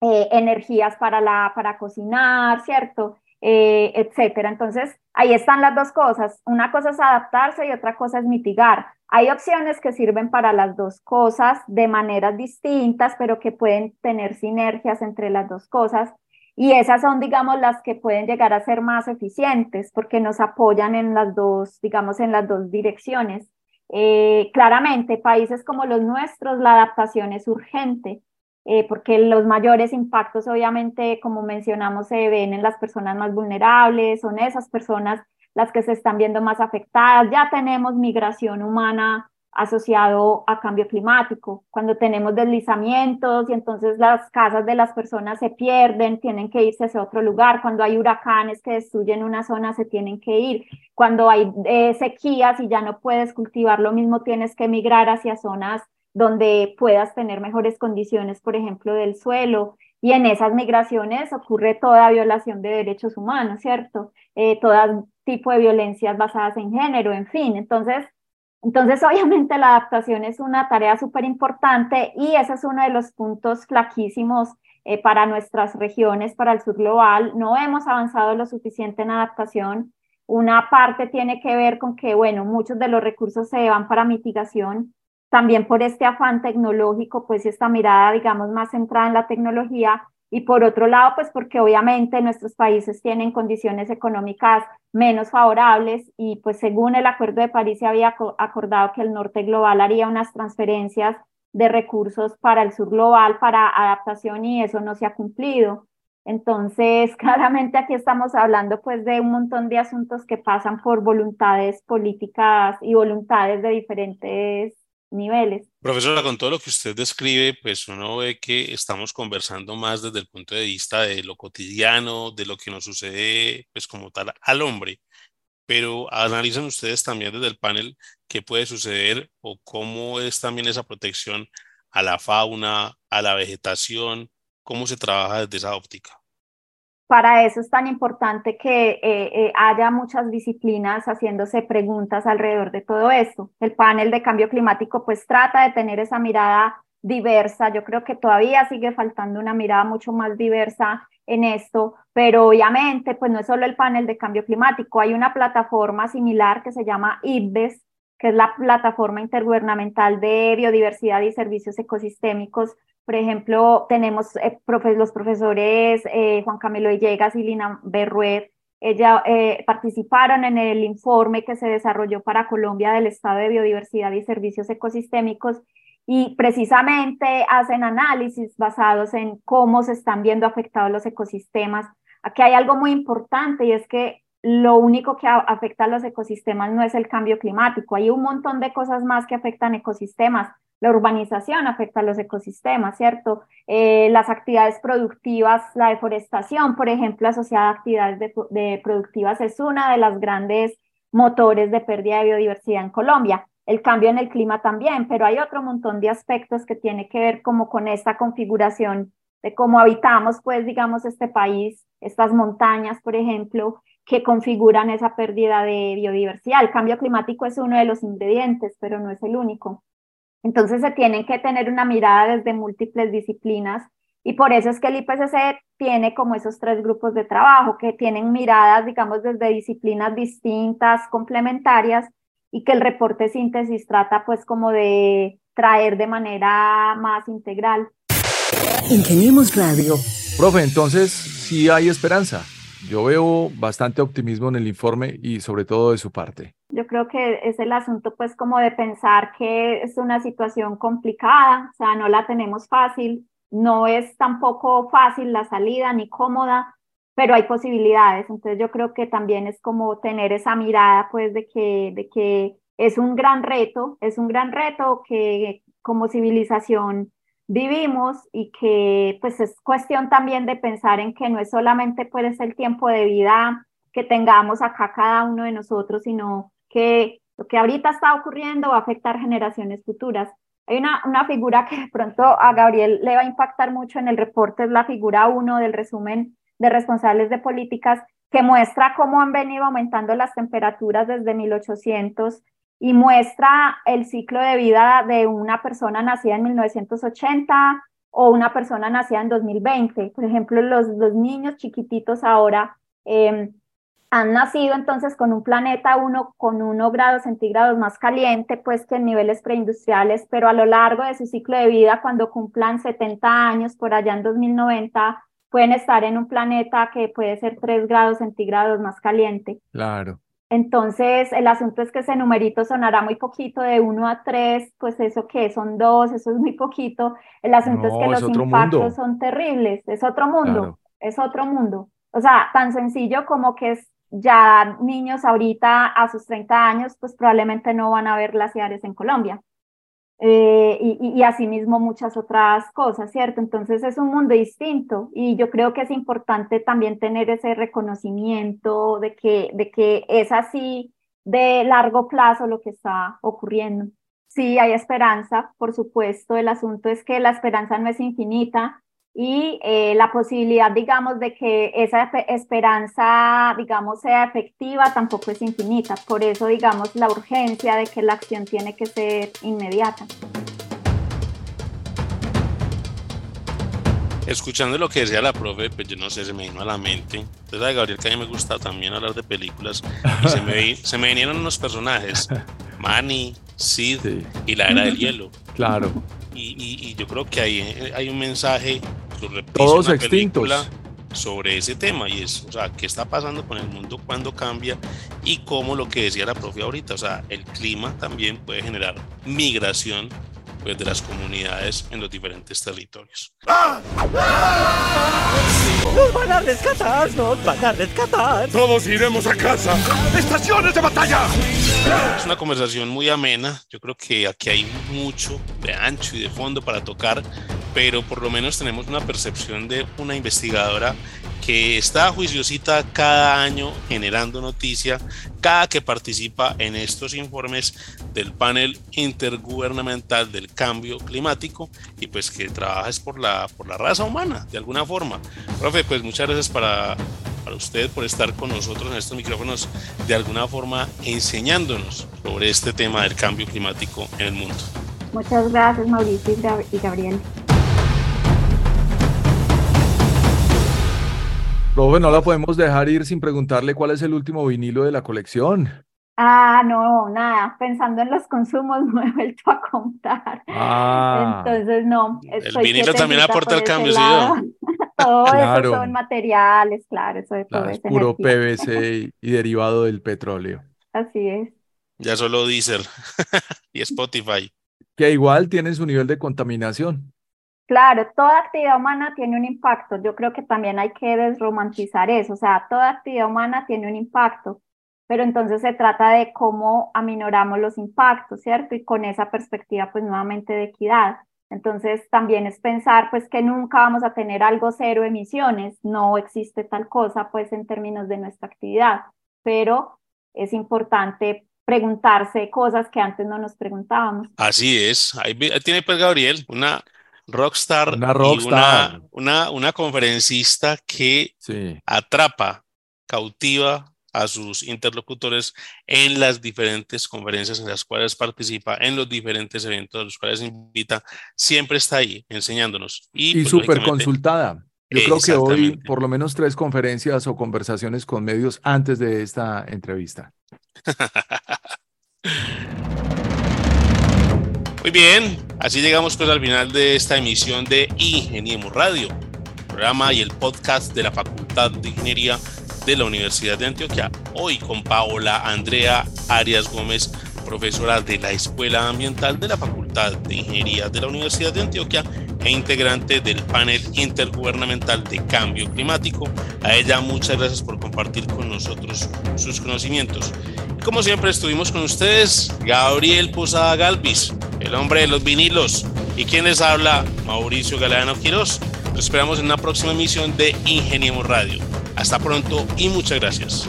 eh, energías para, la, para cocinar, ¿cierto? eh, etcétera. Entonces, ahí están las dos cosas. Una cosa es adaptarse y otra cosa es mitigar. Hay opciones que sirven para las dos cosas de maneras distintas, pero que pueden tener sinergias entre las dos cosas. Y esas son, digamos, las que pueden llegar a ser más eficientes porque nos apoyan en las dos, digamos, en las dos direcciones. Eh, claramente, países como los nuestros, la adaptación es urgente eh, porque los mayores impactos obviamente, como mencionamos, se ven en las personas más vulnerables, son esas personas las que se están viendo más afectadas. Ya tenemos migración humana asociado a cambio climático, cuando tenemos deslizamientos y entonces las casas de las personas se pierden, tienen que irse hacia otro lugar, cuando hay huracanes que destruyen una zona se tienen que ir, cuando hay eh, sequías y ya no puedes cultivar lo mismo, tienes que migrar hacia zonas donde puedas tener mejores condiciones, por ejemplo, del suelo. Y en esas migraciones ocurre toda violación de derechos humanos, ¿cierto? Eh, todo tipo de violencias basadas en género, en fin. Entonces, entonces, obviamente la adaptación es una tarea súper importante y ese es uno de los puntos flaquísimos eh, para nuestras regiones, para el sur global. No hemos avanzado lo suficiente en adaptación. Una parte tiene que ver con que, bueno, muchos de los recursos se van para mitigación también por este afán tecnológico, pues esta mirada, digamos, más centrada en la tecnología, y por otro lado, pues porque obviamente nuestros países tienen condiciones económicas menos favorables y pues según el Acuerdo de París se había acordado que el norte global haría unas transferencias de recursos para el sur global para adaptación y eso no se ha cumplido. Entonces, claramente aquí estamos hablando pues de un montón de asuntos que pasan por voluntades políticas y voluntades de diferentes Profesora, con todo lo que usted describe, pues uno ve que estamos conversando más desde el punto de vista de lo cotidiano, de lo que nos sucede, pues como tal, al hombre. Pero analizan ustedes también desde el panel qué puede suceder o cómo es también esa protección a la fauna, a la vegetación, cómo se trabaja desde esa óptica para eso es tan importante que eh, eh, haya muchas disciplinas haciéndose preguntas alrededor de todo esto. El panel de cambio climático pues trata de tener esa mirada diversa. Yo creo que todavía sigue faltando una mirada mucho más diversa en esto, pero obviamente pues no es solo el panel de cambio climático, hay una plataforma similar que se llama IBES, que es la plataforma intergubernamental de biodiversidad y servicios ecosistémicos, por ejemplo, tenemos eh, los profesores eh, Juan Camilo Villegas y Lina Berruet. Ella eh, participaron en el informe que se desarrolló para Colombia del estado de biodiversidad y servicios ecosistémicos y precisamente hacen análisis basados en cómo se están viendo afectados los ecosistemas. Aquí hay algo muy importante y es que lo único que afecta a los ecosistemas no es el cambio climático, hay un montón de cosas más que afectan ecosistemas la urbanización afecta a los ecosistemas, ¿cierto? Eh, las actividades productivas, la deforestación, por ejemplo, asociada a actividades de, productivas es una de las grandes motores de pérdida de biodiversidad en Colombia. El cambio en el clima también, pero hay otro montón de aspectos que tiene que ver como con esta configuración de cómo habitamos, pues, digamos, este país, estas montañas, por ejemplo, que configuran esa pérdida de biodiversidad. El cambio climático es uno de los ingredientes, pero no es el único. Entonces se tienen que tener una mirada desde múltiples disciplinas y por eso es que el IPCC tiene como esos tres grupos de trabajo que tienen miradas, digamos, desde disciplinas distintas, complementarias y que el reporte síntesis trata pues como de traer de manera más integral. Ingeniemos Radio. Profe, entonces sí hay esperanza. Yo veo bastante optimismo en el informe y sobre todo de su parte. Yo creo que es el asunto pues como de pensar que es una situación complicada, o sea, no la tenemos fácil, no es tampoco fácil la salida ni cómoda, pero hay posibilidades. Entonces yo creo que también es como tener esa mirada pues de que, de que es un gran reto, es un gran reto que como civilización vivimos y que pues es cuestión también de pensar en que no es solamente pues el tiempo de vida que tengamos acá cada uno de nosotros, sino que lo que ahorita está ocurriendo va a afectar generaciones futuras. Hay una, una figura que de pronto a Gabriel le va a impactar mucho en el reporte, es la figura 1 del resumen de responsables de políticas, que muestra cómo han venido aumentando las temperaturas desde 1800 y muestra el ciclo de vida de una persona nacida en 1980 o una persona nacida en 2020. Por ejemplo, los, los niños chiquititos ahora eh, han nacido entonces con un planeta uno con uno grados centígrados más caliente pues que en niveles preindustriales, pero a lo largo de su ciclo de vida, cuando cumplan 70 años, por allá en 2090, pueden estar en un planeta que puede ser 3 grados centígrados más caliente. Claro. Entonces, el asunto es que ese numerito sonará muy poquito, de 1 a 3, pues eso que son 2, eso es muy poquito. El asunto es que los impactos son terribles, es otro mundo, es otro mundo. O sea, tan sencillo como que es ya niños ahorita a sus 30 años, pues probablemente no van a ver glaciares en Colombia. Eh, y, y, asimismo muchas otras cosas, ¿cierto? Entonces es un mundo distinto y yo creo que es importante también tener ese reconocimiento de que, de que es así de largo plazo lo que está ocurriendo. Sí, hay esperanza, por supuesto, el asunto es que la esperanza no es infinita, y eh, la posibilidad, digamos, de que esa esperanza, digamos, sea efectiva tampoco es infinita. Por eso, digamos, la urgencia de que la acción tiene que ser inmediata. Escuchando lo que decía la profe, pues yo no sé, se me vino a la mente. Entonces, Gabriel, que a mí me gusta también hablar de películas, y se me, se me vinieron unos personajes, Manny, Sid y la Era del Hielo. Claro. Y, y, yo creo que hay, hay un mensaje todos extintos sobre ese tema y es, o sea, qué está pasando con el mundo cuando cambia y cómo lo que decía la profe ahorita, o sea, el clima también puede generar migración pues, de las comunidades en los diferentes territorios. ¡Nos van a rescatar! ¡Nos van a rescatar! ¡Todos iremos a casa! ¡Estaciones de batalla! Es una conversación muy amena. Yo creo que aquí hay mucho de ancho y de fondo para tocar, pero por lo menos tenemos una percepción de una investigadora que está juiciosita cada año generando noticia, cada que participa en estos informes del panel intergubernamental del cambio climático y pues que trabaja es por la, por la raza humana, de alguna forma. Profe, pues muchas gracias para, para usted por estar con nosotros en estos micrófonos, de alguna forma enseñándonos sobre este tema del cambio climático en el mundo. Muchas gracias Mauricio y Gabriel. Profe, no la podemos dejar ir sin preguntarle cuál es el último vinilo de la colección. Ah, no, nada, pensando en los consumos no he vuelto a contar. Ah. Entonces, no. El vinilo también aporta el cambio, ¿sí? todo eso son materiales, claro, eso de todo es puro PVC y, derivado del petróleo. Así es. Ya solo Deezer y Spotify. Que igual tiene su nivel de contaminación. Claro, toda actividad humana tiene un impacto. Yo creo que también hay que desromantizar eso. O sea, toda actividad humana tiene un impacto, pero entonces se trata de cómo aminoramos los impactos, ¿cierto? Y con esa perspectiva, pues nuevamente de equidad. Entonces también es pensar, pues que nunca vamos a tener algo cero emisiones. No existe tal cosa, pues en términos de nuestra actividad, pero es importante preguntarse cosas que antes no nos preguntábamos. Así es. Ahí tiene pues Gabriel una rockstar, una, rockstar. una, una, conferencista que atrapa, cautiva a sus interlocutores en las diferentes conferencias en las cuales participa, en los diferentes eventos a los cuales invita, siempre está ahí enseñándonos. Y, y pues, súper consultada. Yo creo que hoy por lo menos tres conferencias o conversaciones con medios antes de esta entrevista. Muy bien, así llegamos pues al final de esta emisión de Ingeniemos Radio, programa y el podcast de la Facultad de Ingeniería de la Universidad de Antioquia. Hoy con Paola Andrea Arias Gómez, profesora de la Escuela Ambiental de la Facultad de Ingeniería de la Universidad de Antioquia e integrante del panel intergubernamental de cambio climático. A ella muchas gracias por compartir con nosotros sus conocimientos. como siempre estuvimos con ustedes, Gabriel Posada Galvis, el hombre de los vinilos. ¿Y quien les habla? Mauricio Galeano Quiroz. Nos esperamos en una próxima emisión de Ingeniemos Radio. Hasta pronto y muchas gracias.